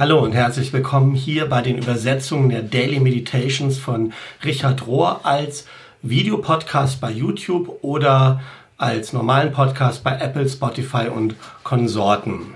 Hallo und herzlich willkommen hier bei den Übersetzungen der Daily Meditations von Richard Rohr als Videopodcast bei YouTube oder als normalen Podcast bei Apple, Spotify und Konsorten.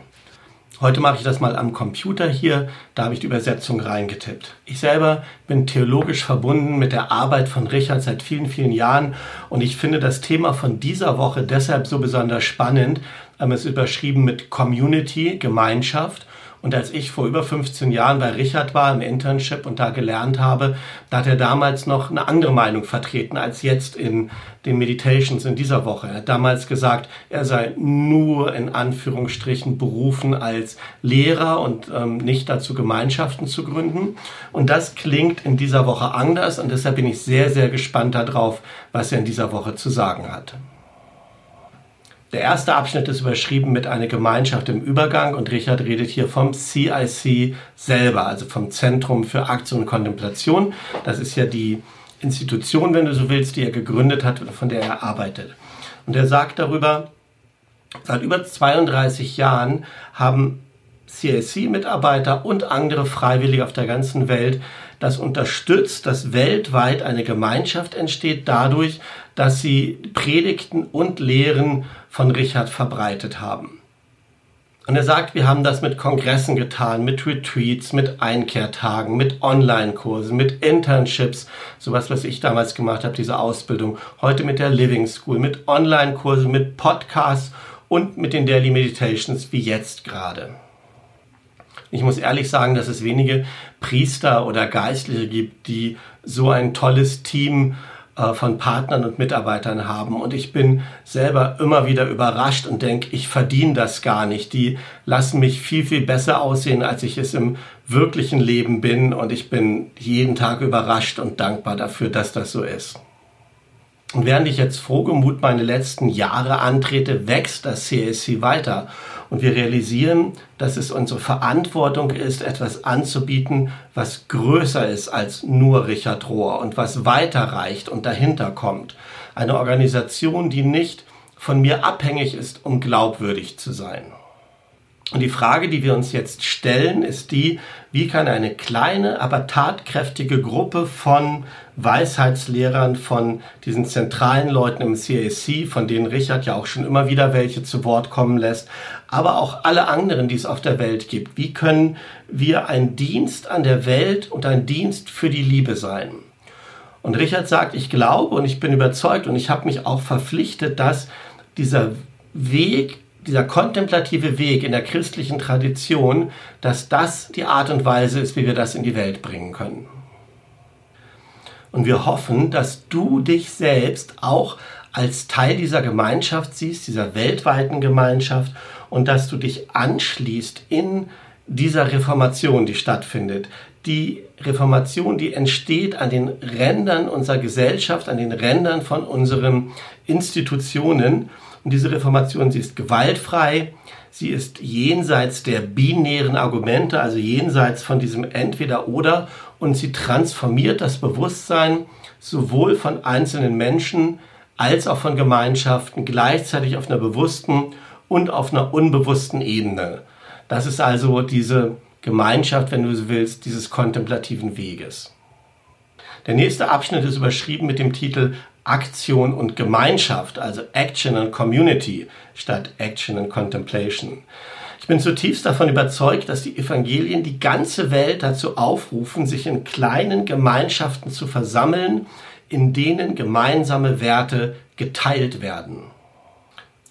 Heute mache ich das mal am Computer hier, da habe ich die Übersetzung reingetippt. Ich selber bin theologisch verbunden mit der Arbeit von Richard seit vielen, vielen Jahren und ich finde das Thema von dieser Woche deshalb so besonders spannend. Es ist überschrieben mit Community, Gemeinschaft und als ich vor über 15 Jahren bei Richard war im Internship und da gelernt habe, da hat er damals noch eine andere Meinung vertreten als jetzt in den Meditations in dieser Woche. Er hat damals gesagt, er sei nur in Anführungsstrichen berufen als Lehrer und ähm, nicht dazu Gemeinschaften zu gründen. Und das klingt in dieser Woche anders und deshalb bin ich sehr, sehr gespannt darauf, was er in dieser Woche zu sagen hat. Der erste Abschnitt ist überschrieben mit einer Gemeinschaft im Übergang und Richard redet hier vom CIC selber, also vom Zentrum für Aktion und Kontemplation. Das ist ja die Institution, wenn du so willst, die er gegründet hat und von der er arbeitet. Und er sagt darüber, seit über 32 Jahren haben CIC-Mitarbeiter und andere Freiwillige auf der ganzen Welt das unterstützt, dass weltweit eine Gemeinschaft entsteht dadurch, dass sie Predigten und Lehren von Richard verbreitet haben. Und er sagt, wir haben das mit Kongressen getan, mit Retreats, mit Einkehrtagen, mit Online-Kursen, mit Internships, sowas, was ich damals gemacht habe, diese Ausbildung. Heute mit der Living School, mit Online-Kursen, mit Podcasts und mit den Daily Meditations wie jetzt gerade. Ich muss ehrlich sagen, dass es wenige Priester oder Geistliche gibt, die so ein tolles Team äh, von Partnern und Mitarbeitern haben. Und ich bin selber immer wieder überrascht und denke, ich verdiene das gar nicht. Die lassen mich viel, viel besser aussehen, als ich es im wirklichen Leben bin. Und ich bin jeden Tag überrascht und dankbar dafür, dass das so ist. Und während ich jetzt frohgemut meine letzten Jahre antrete, wächst das CSC weiter. Und wir realisieren, dass es unsere Verantwortung ist, etwas anzubieten, was größer ist als nur Richard Rohr und was weiter reicht und dahinter kommt. Eine Organisation, die nicht von mir abhängig ist, um glaubwürdig zu sein. Und die Frage, die wir uns jetzt stellen, ist die, wie kann eine kleine, aber tatkräftige Gruppe von Weisheitslehrern, von diesen zentralen Leuten im CAC, von denen Richard ja auch schon immer wieder welche zu Wort kommen lässt, aber auch alle anderen, die es auf der Welt gibt, wie können wir ein Dienst an der Welt und ein Dienst für die Liebe sein? Und Richard sagt, ich glaube und ich bin überzeugt und ich habe mich auch verpflichtet, dass dieser Weg dieser kontemplative Weg in der christlichen Tradition, dass das die Art und Weise ist, wie wir das in die Welt bringen können. Und wir hoffen, dass du dich selbst auch als Teil dieser Gemeinschaft siehst, dieser weltweiten Gemeinschaft und dass du dich anschließt in dieser Reformation, die stattfindet. Die Reformation, die entsteht an den Rändern unserer Gesellschaft, an den Rändern von unseren Institutionen und diese Reformation, sie ist gewaltfrei, sie ist jenseits der binären Argumente, also jenseits von diesem Entweder-Oder und sie transformiert das Bewusstsein sowohl von einzelnen Menschen als auch von Gemeinschaften gleichzeitig auf einer bewussten und auf einer unbewussten Ebene. Das ist also diese Gemeinschaft, wenn du so willst, dieses kontemplativen Weges. Der nächste Abschnitt ist überschrieben mit dem Titel Aktion und Gemeinschaft, also Action and Community statt Action and Contemplation. Ich bin zutiefst davon überzeugt, dass die Evangelien die ganze Welt dazu aufrufen, sich in kleinen Gemeinschaften zu versammeln, in denen gemeinsame Werte geteilt werden.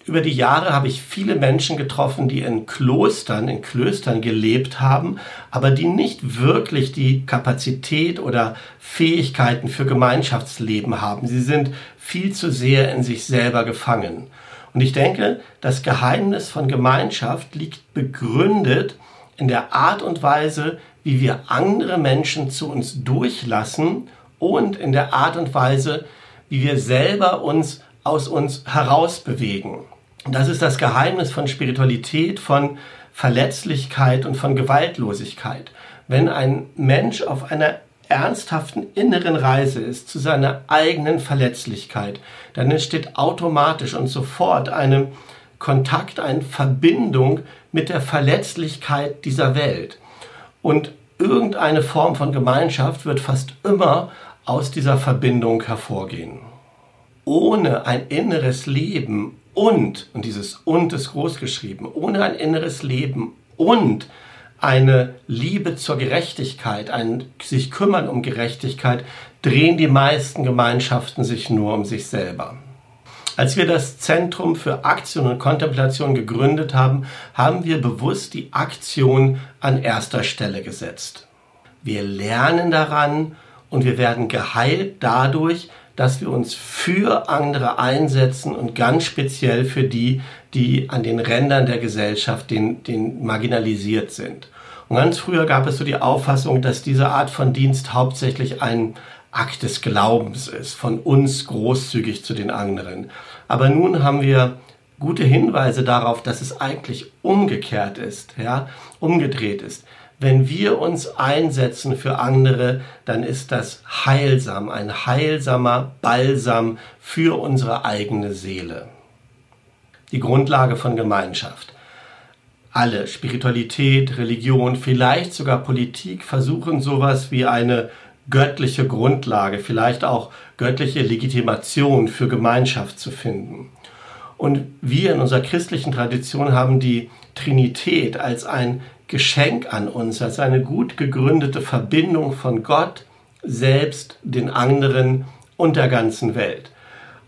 Über die Jahre habe ich viele Menschen getroffen, die in Klostern, in Klöstern gelebt haben, aber die nicht wirklich die Kapazität oder Fähigkeiten für Gemeinschaftsleben haben. Sie sind viel zu sehr in sich selber gefangen. Und ich denke, das Geheimnis von Gemeinschaft liegt begründet in der Art und Weise, wie wir andere Menschen zu uns durchlassen und in der Art und Weise, wie wir selber uns aus uns herausbewegen. Das ist das Geheimnis von Spiritualität, von Verletzlichkeit und von Gewaltlosigkeit. Wenn ein Mensch auf einer ernsthaften inneren Reise ist zu seiner eigenen Verletzlichkeit, dann entsteht automatisch und sofort eine Kontakt, eine Verbindung mit der Verletzlichkeit dieser Welt. Und irgendeine Form von Gemeinschaft wird fast immer aus dieser Verbindung hervorgehen. Ohne ein inneres Leben und, und dieses und ist groß geschrieben, ohne ein inneres Leben und eine Liebe zur Gerechtigkeit, ein sich kümmern um Gerechtigkeit, drehen die meisten Gemeinschaften sich nur um sich selber. Als wir das Zentrum für Aktion und Kontemplation gegründet haben, haben wir bewusst die Aktion an erster Stelle gesetzt. Wir lernen daran und wir werden geheilt dadurch, dass wir uns für andere einsetzen und ganz speziell für die, die an den Rändern der Gesellschaft, den, den marginalisiert sind. Und ganz früher gab es so die Auffassung, dass diese Art von Dienst hauptsächlich ein Akt des Glaubens ist, von uns großzügig zu den anderen. Aber nun haben wir gute Hinweise darauf, dass es eigentlich umgekehrt ist, ja, umgedreht ist. Wenn wir uns einsetzen für andere, dann ist das heilsam, ein heilsamer Balsam für unsere eigene Seele. Die Grundlage von Gemeinschaft alle, Spiritualität, Religion, vielleicht sogar Politik, versuchen sowas wie eine göttliche Grundlage, vielleicht auch göttliche Legitimation für Gemeinschaft zu finden. Und wir in unserer christlichen Tradition haben die Trinität als ein Geschenk an uns, als eine gut gegründete Verbindung von Gott, selbst, den anderen und der ganzen Welt.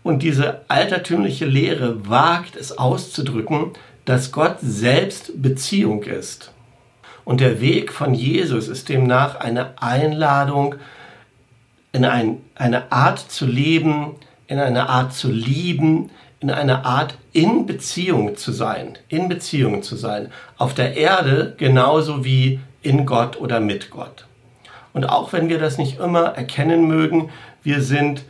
Und diese altertümliche Lehre wagt es auszudrücken, dass Gott selbst Beziehung ist. Und der Weg von Jesus ist demnach eine Einladung, in ein, eine Art zu leben, in eine Art zu lieben, in eine Art in Beziehung zu sein, in Beziehung zu sein, auf der Erde genauso wie in Gott oder mit Gott. Und auch wenn wir das nicht immer erkennen mögen, wir sind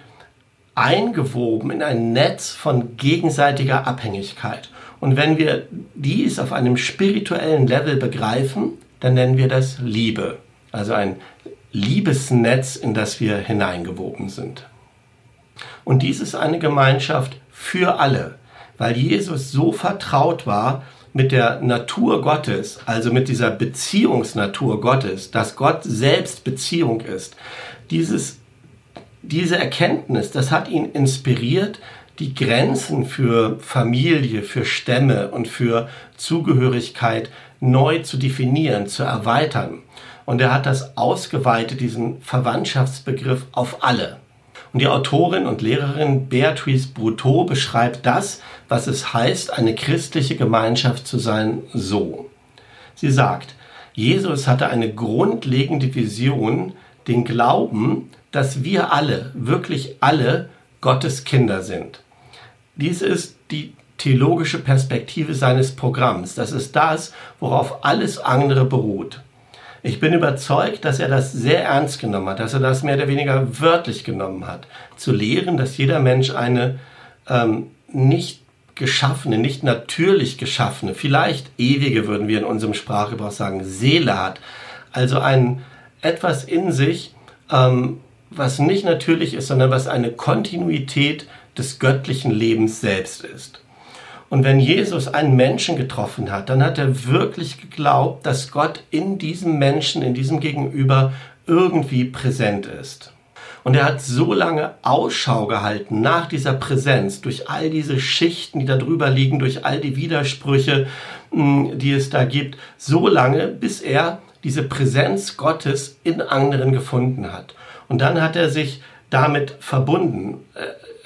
eingewoben in ein Netz von gegenseitiger Abhängigkeit. Und wenn wir dies auf einem spirituellen Level begreifen, dann nennen wir das Liebe. Also ein Liebesnetz, in das wir hineingewoben sind. Und dies ist eine Gemeinschaft für alle, weil Jesus so vertraut war mit der Natur Gottes, also mit dieser Beziehungsnatur Gottes, dass Gott selbst Beziehung ist. Dieses, diese Erkenntnis, das hat ihn inspiriert, die Grenzen für Familie, für Stämme und für Zugehörigkeit neu zu definieren, zu erweitern. Und er hat das ausgeweitet, diesen Verwandtschaftsbegriff auf alle. Und die Autorin und Lehrerin Beatrice Bruteau beschreibt das, was es heißt, eine christliche Gemeinschaft zu sein, so. Sie sagt, Jesus hatte eine grundlegende Vision, den Glauben, dass wir alle, wirklich alle, Gottes Kinder sind. Dies ist die theologische Perspektive seines Programms. Das ist das, worauf alles andere beruht. Ich bin überzeugt, dass er das sehr ernst genommen hat, dass er das mehr oder weniger wörtlich genommen hat. Zu lehren, dass jeder Mensch eine ähm, nicht geschaffene, nicht natürlich geschaffene, vielleicht ewige, würden wir in unserem Sprachgebrauch sagen, Seele hat. Also ein etwas in sich, ähm, was nicht natürlich ist, sondern was eine Kontinuität des göttlichen Lebens selbst ist. Und wenn Jesus einen Menschen getroffen hat, dann hat er wirklich geglaubt, dass Gott in diesem Menschen, in diesem Gegenüber irgendwie präsent ist. Und er hat so lange Ausschau gehalten nach dieser Präsenz, durch all diese Schichten, die da drüber liegen, durch all die Widersprüche, hm, die es da gibt, so lange, bis er diese Präsenz Gottes in anderen gefunden hat. Und dann hat er sich damit verbunden.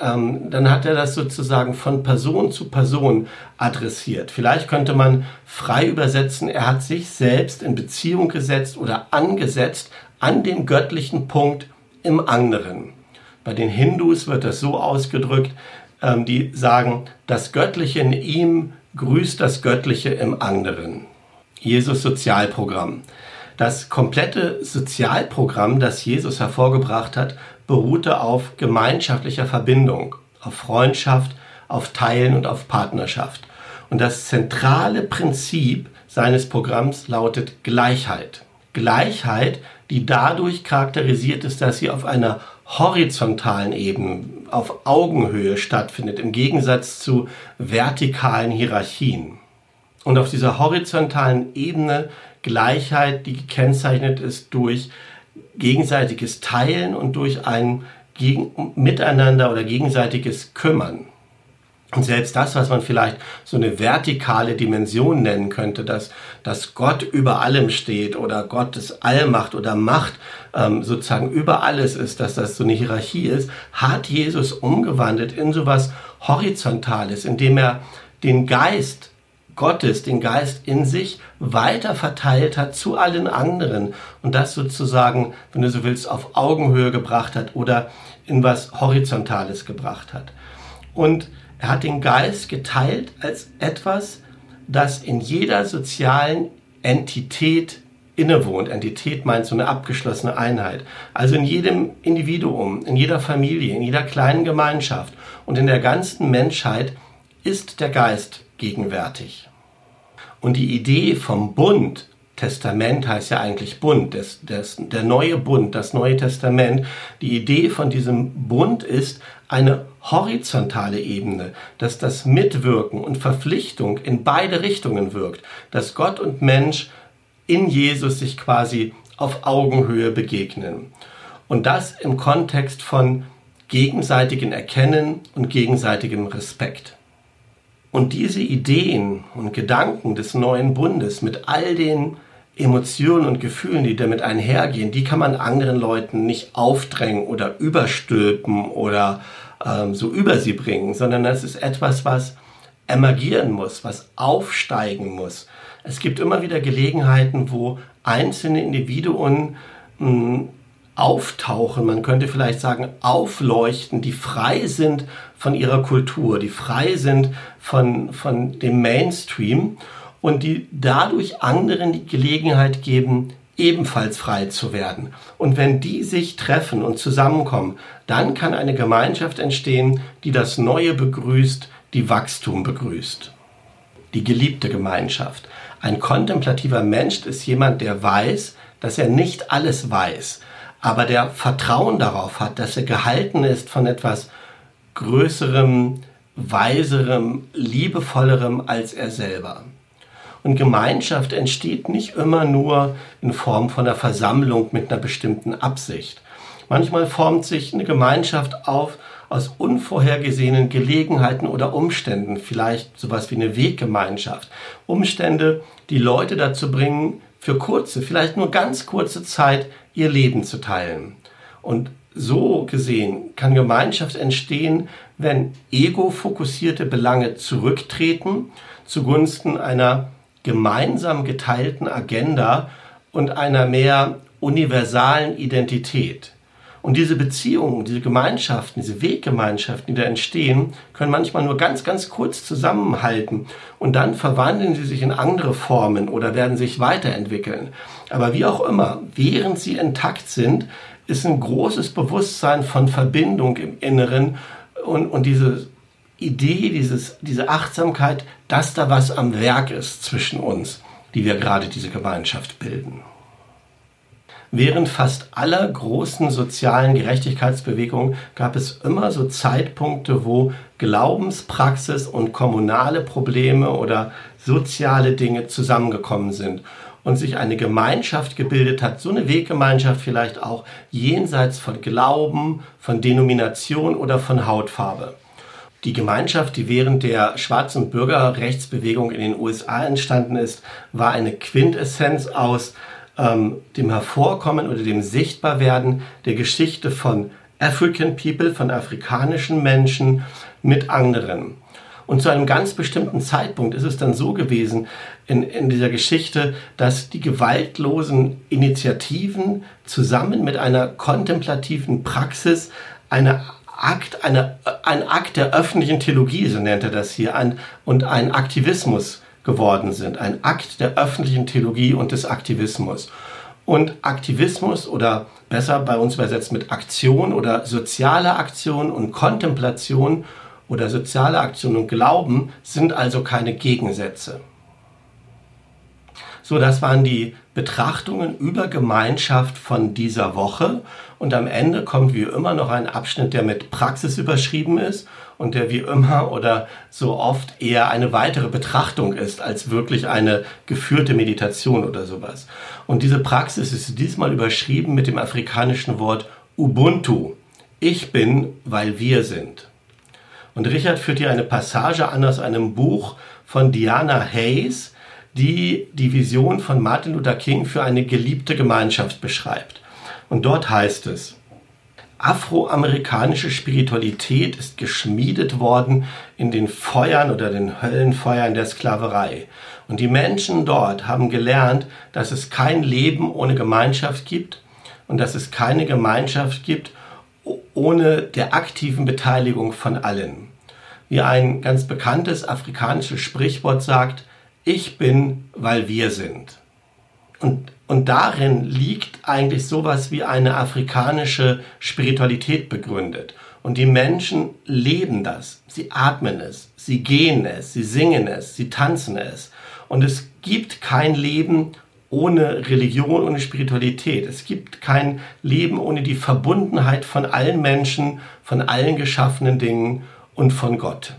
Äh, ähm, dann hat er das sozusagen von Person zu Person adressiert. Vielleicht könnte man frei übersetzen, er hat sich selbst in Beziehung gesetzt oder angesetzt an den göttlichen Punkt im anderen. Bei den Hindus wird das so ausgedrückt, ähm, die sagen, das Göttliche in ihm grüßt das Göttliche im anderen. Jesus Sozialprogramm. Das komplette Sozialprogramm, das Jesus hervorgebracht hat, beruhte auf gemeinschaftlicher Verbindung, auf Freundschaft, auf Teilen und auf Partnerschaft. Und das zentrale Prinzip seines Programms lautet Gleichheit. Gleichheit, die dadurch charakterisiert ist, dass sie auf einer horizontalen Ebene, auf Augenhöhe stattfindet, im Gegensatz zu vertikalen Hierarchien. Und auf dieser horizontalen Ebene Gleichheit, die gekennzeichnet ist durch gegenseitiges Teilen und durch ein gegen, Miteinander oder gegenseitiges Kümmern. Und selbst das, was man vielleicht so eine vertikale Dimension nennen könnte, dass, dass Gott über allem steht oder Gottes Allmacht oder Macht ähm, sozusagen über alles ist, dass das so eine Hierarchie ist, hat Jesus umgewandelt in sowas Horizontales, indem er den Geist Gottes, den Geist in sich weiter verteilt hat zu allen anderen und das sozusagen, wenn du so willst, auf Augenhöhe gebracht hat oder in was Horizontales gebracht hat. Und er hat den Geist geteilt als etwas, das in jeder sozialen Entität innewohnt. Entität meint so eine abgeschlossene Einheit. Also in jedem Individuum, in jeder Familie, in jeder kleinen Gemeinschaft und in der ganzen Menschheit ist der Geist gegenwärtig. Und die Idee vom Bund, Testament heißt ja eigentlich Bund, des, des, der neue Bund, das neue Testament, die Idee von diesem Bund ist eine horizontale Ebene, dass das Mitwirken und Verpflichtung in beide Richtungen wirkt, dass Gott und Mensch in Jesus sich quasi auf Augenhöhe begegnen. Und das im Kontext von gegenseitigem Erkennen und gegenseitigem Respekt. Und diese Ideen und Gedanken des neuen Bundes mit all den Emotionen und Gefühlen, die damit einhergehen, die kann man anderen Leuten nicht aufdrängen oder überstülpen oder ähm, so über sie bringen, sondern das ist etwas, was emergieren muss, was aufsteigen muss. Es gibt immer wieder Gelegenheiten, wo einzelne Individuen mh, hm, auftauchen, man könnte vielleicht sagen aufleuchten, die frei sind von ihrer Kultur, die frei sind von, von dem Mainstream und die dadurch anderen die Gelegenheit geben, ebenfalls frei zu werden. Und wenn die sich treffen und zusammenkommen, dann kann eine Gemeinschaft entstehen, die das Neue begrüßt, die Wachstum begrüßt. Die geliebte Gemeinschaft. Ein kontemplativer Mensch ist jemand, der weiß, dass er nicht alles weiß, aber der Vertrauen darauf hat, dass er gehalten ist von etwas Größerem, Weiserem, Liebevollerem als er selber. Und Gemeinschaft entsteht nicht immer nur in Form von einer Versammlung mit einer bestimmten Absicht. Manchmal formt sich eine Gemeinschaft auf aus unvorhergesehenen Gelegenheiten oder Umständen, vielleicht sowas wie eine Weggemeinschaft. Umstände, die Leute dazu bringen, für kurze, vielleicht nur ganz kurze Zeit ihr Leben zu teilen. Und so gesehen kann Gemeinschaft entstehen, wenn ego-fokussierte Belange zurücktreten zugunsten einer gemeinsam geteilten Agenda und einer mehr universalen Identität. Und diese Beziehungen, diese Gemeinschaften, diese Weggemeinschaften, die da entstehen, können manchmal nur ganz, ganz kurz zusammenhalten und dann verwandeln sie sich in andere Formen oder werden sich weiterentwickeln. Aber wie auch immer, während sie intakt sind, ist ein großes Bewusstsein von Verbindung im Inneren und, und diese Idee, dieses, diese Achtsamkeit, dass da was am Werk ist zwischen uns, die wir gerade diese Gemeinschaft bilden. Während fast aller großen sozialen Gerechtigkeitsbewegungen gab es immer so Zeitpunkte, wo Glaubenspraxis und kommunale Probleme oder soziale Dinge zusammengekommen sind und sich eine Gemeinschaft gebildet hat, so eine Weggemeinschaft vielleicht auch jenseits von Glauben, von Denomination oder von Hautfarbe. Die Gemeinschaft, die während der schwarzen Bürgerrechtsbewegung in den USA entstanden ist, war eine Quintessenz aus ähm, dem Hervorkommen oder dem Sichtbarwerden der Geschichte von African People, von afrikanischen Menschen mit anderen. Und zu einem ganz bestimmten Zeitpunkt ist es dann so gewesen in, in dieser Geschichte, dass die gewaltlosen Initiativen zusammen mit einer kontemplativen Praxis eine Akt, eine, ein Akt der öffentlichen Theologie, so nennt er das hier, ein, und ein Aktivismus geworden sind. Ein Akt der öffentlichen Theologie und des Aktivismus. Und Aktivismus oder besser bei uns übersetzt mit Aktion oder soziale Aktion und Kontemplation oder soziale Aktion und Glauben sind also keine Gegensätze. So, das waren die Betrachtungen über Gemeinschaft von dieser Woche und am Ende kommt wie immer noch ein Abschnitt, der mit Praxis überschrieben ist und der wie immer oder so oft eher eine weitere Betrachtung ist als wirklich eine geführte Meditation oder sowas. Und diese Praxis ist diesmal überschrieben mit dem afrikanischen Wort Ubuntu. Ich bin, weil wir sind. Und Richard führt hier eine Passage an aus einem Buch von Diana Hayes, die die Vision von Martin Luther King für eine geliebte Gemeinschaft beschreibt. Und dort heißt es, Afroamerikanische Spiritualität ist geschmiedet worden in den Feuern oder den Höllenfeuern der Sklaverei. Und die Menschen dort haben gelernt, dass es kein Leben ohne Gemeinschaft gibt und dass es keine Gemeinschaft gibt ohne der aktiven Beteiligung von allen. Wie ein ganz bekanntes afrikanisches Sprichwort sagt, ich bin, weil wir sind. Und, und darin liegt eigentlich sowas wie eine afrikanische Spiritualität begründet. Und die Menschen leben das. Sie atmen es, sie gehen es, sie singen es, sie tanzen es. Und es gibt kein Leben ohne Religion, ohne Spiritualität. Es gibt kein Leben ohne die Verbundenheit von allen Menschen, von allen geschaffenen Dingen und von Gott.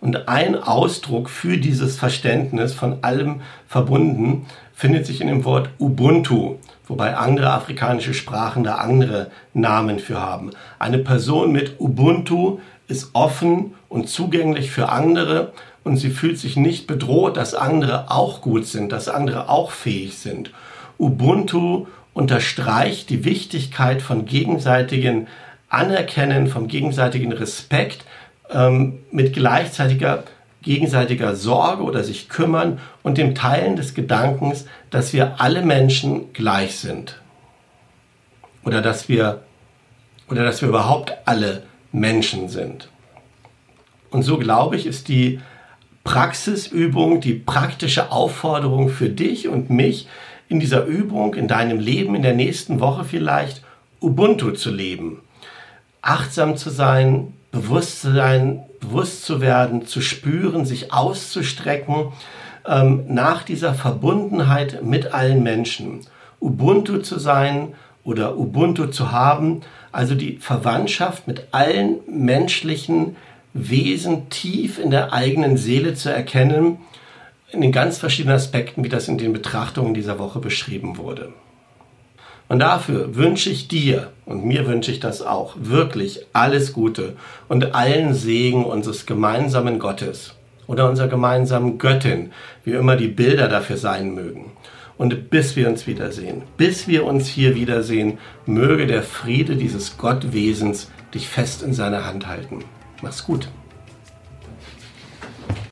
Und ein Ausdruck für dieses Verständnis von allem verbunden findet sich in dem Wort Ubuntu, wobei andere afrikanische Sprachen da andere Namen für haben. Eine Person mit Ubuntu ist offen und zugänglich für andere und sie fühlt sich nicht bedroht, dass andere auch gut sind, dass andere auch fähig sind. Ubuntu unterstreicht die Wichtigkeit von gegenseitigen Anerkennen, vom gegenseitigen Respekt ähm, mit gleichzeitiger gegenseitiger Sorge oder sich kümmern und dem Teilen des Gedankens, dass wir alle Menschen gleich sind. Oder dass wir, oder dass wir überhaupt alle Menschen sind. Und so glaube ich, ist die Praxisübung, die praktische Aufforderung für dich und mich in dieser Übung, in deinem Leben, in der nächsten Woche vielleicht, Ubuntu zu leben. Achtsam zu sein, bewusst zu sein, bewusst zu werden, zu spüren, sich auszustrecken ähm, nach dieser Verbundenheit mit allen Menschen. Ubuntu zu sein oder Ubuntu zu haben, also die Verwandtschaft mit allen menschlichen Wesen tief in der eigenen Seele zu erkennen, in den ganz verschiedenen Aspekten, wie das in den Betrachtungen dieser Woche beschrieben wurde. Und dafür wünsche ich dir, und mir wünsche ich das auch, wirklich alles Gute und allen Segen unseres gemeinsamen Gottes oder unserer gemeinsamen Göttin, wie immer die Bilder dafür sein mögen. Und bis wir uns wiedersehen, bis wir uns hier wiedersehen, möge der Friede dieses Gottwesens dich fest in seiner Hand halten. Mach's gut.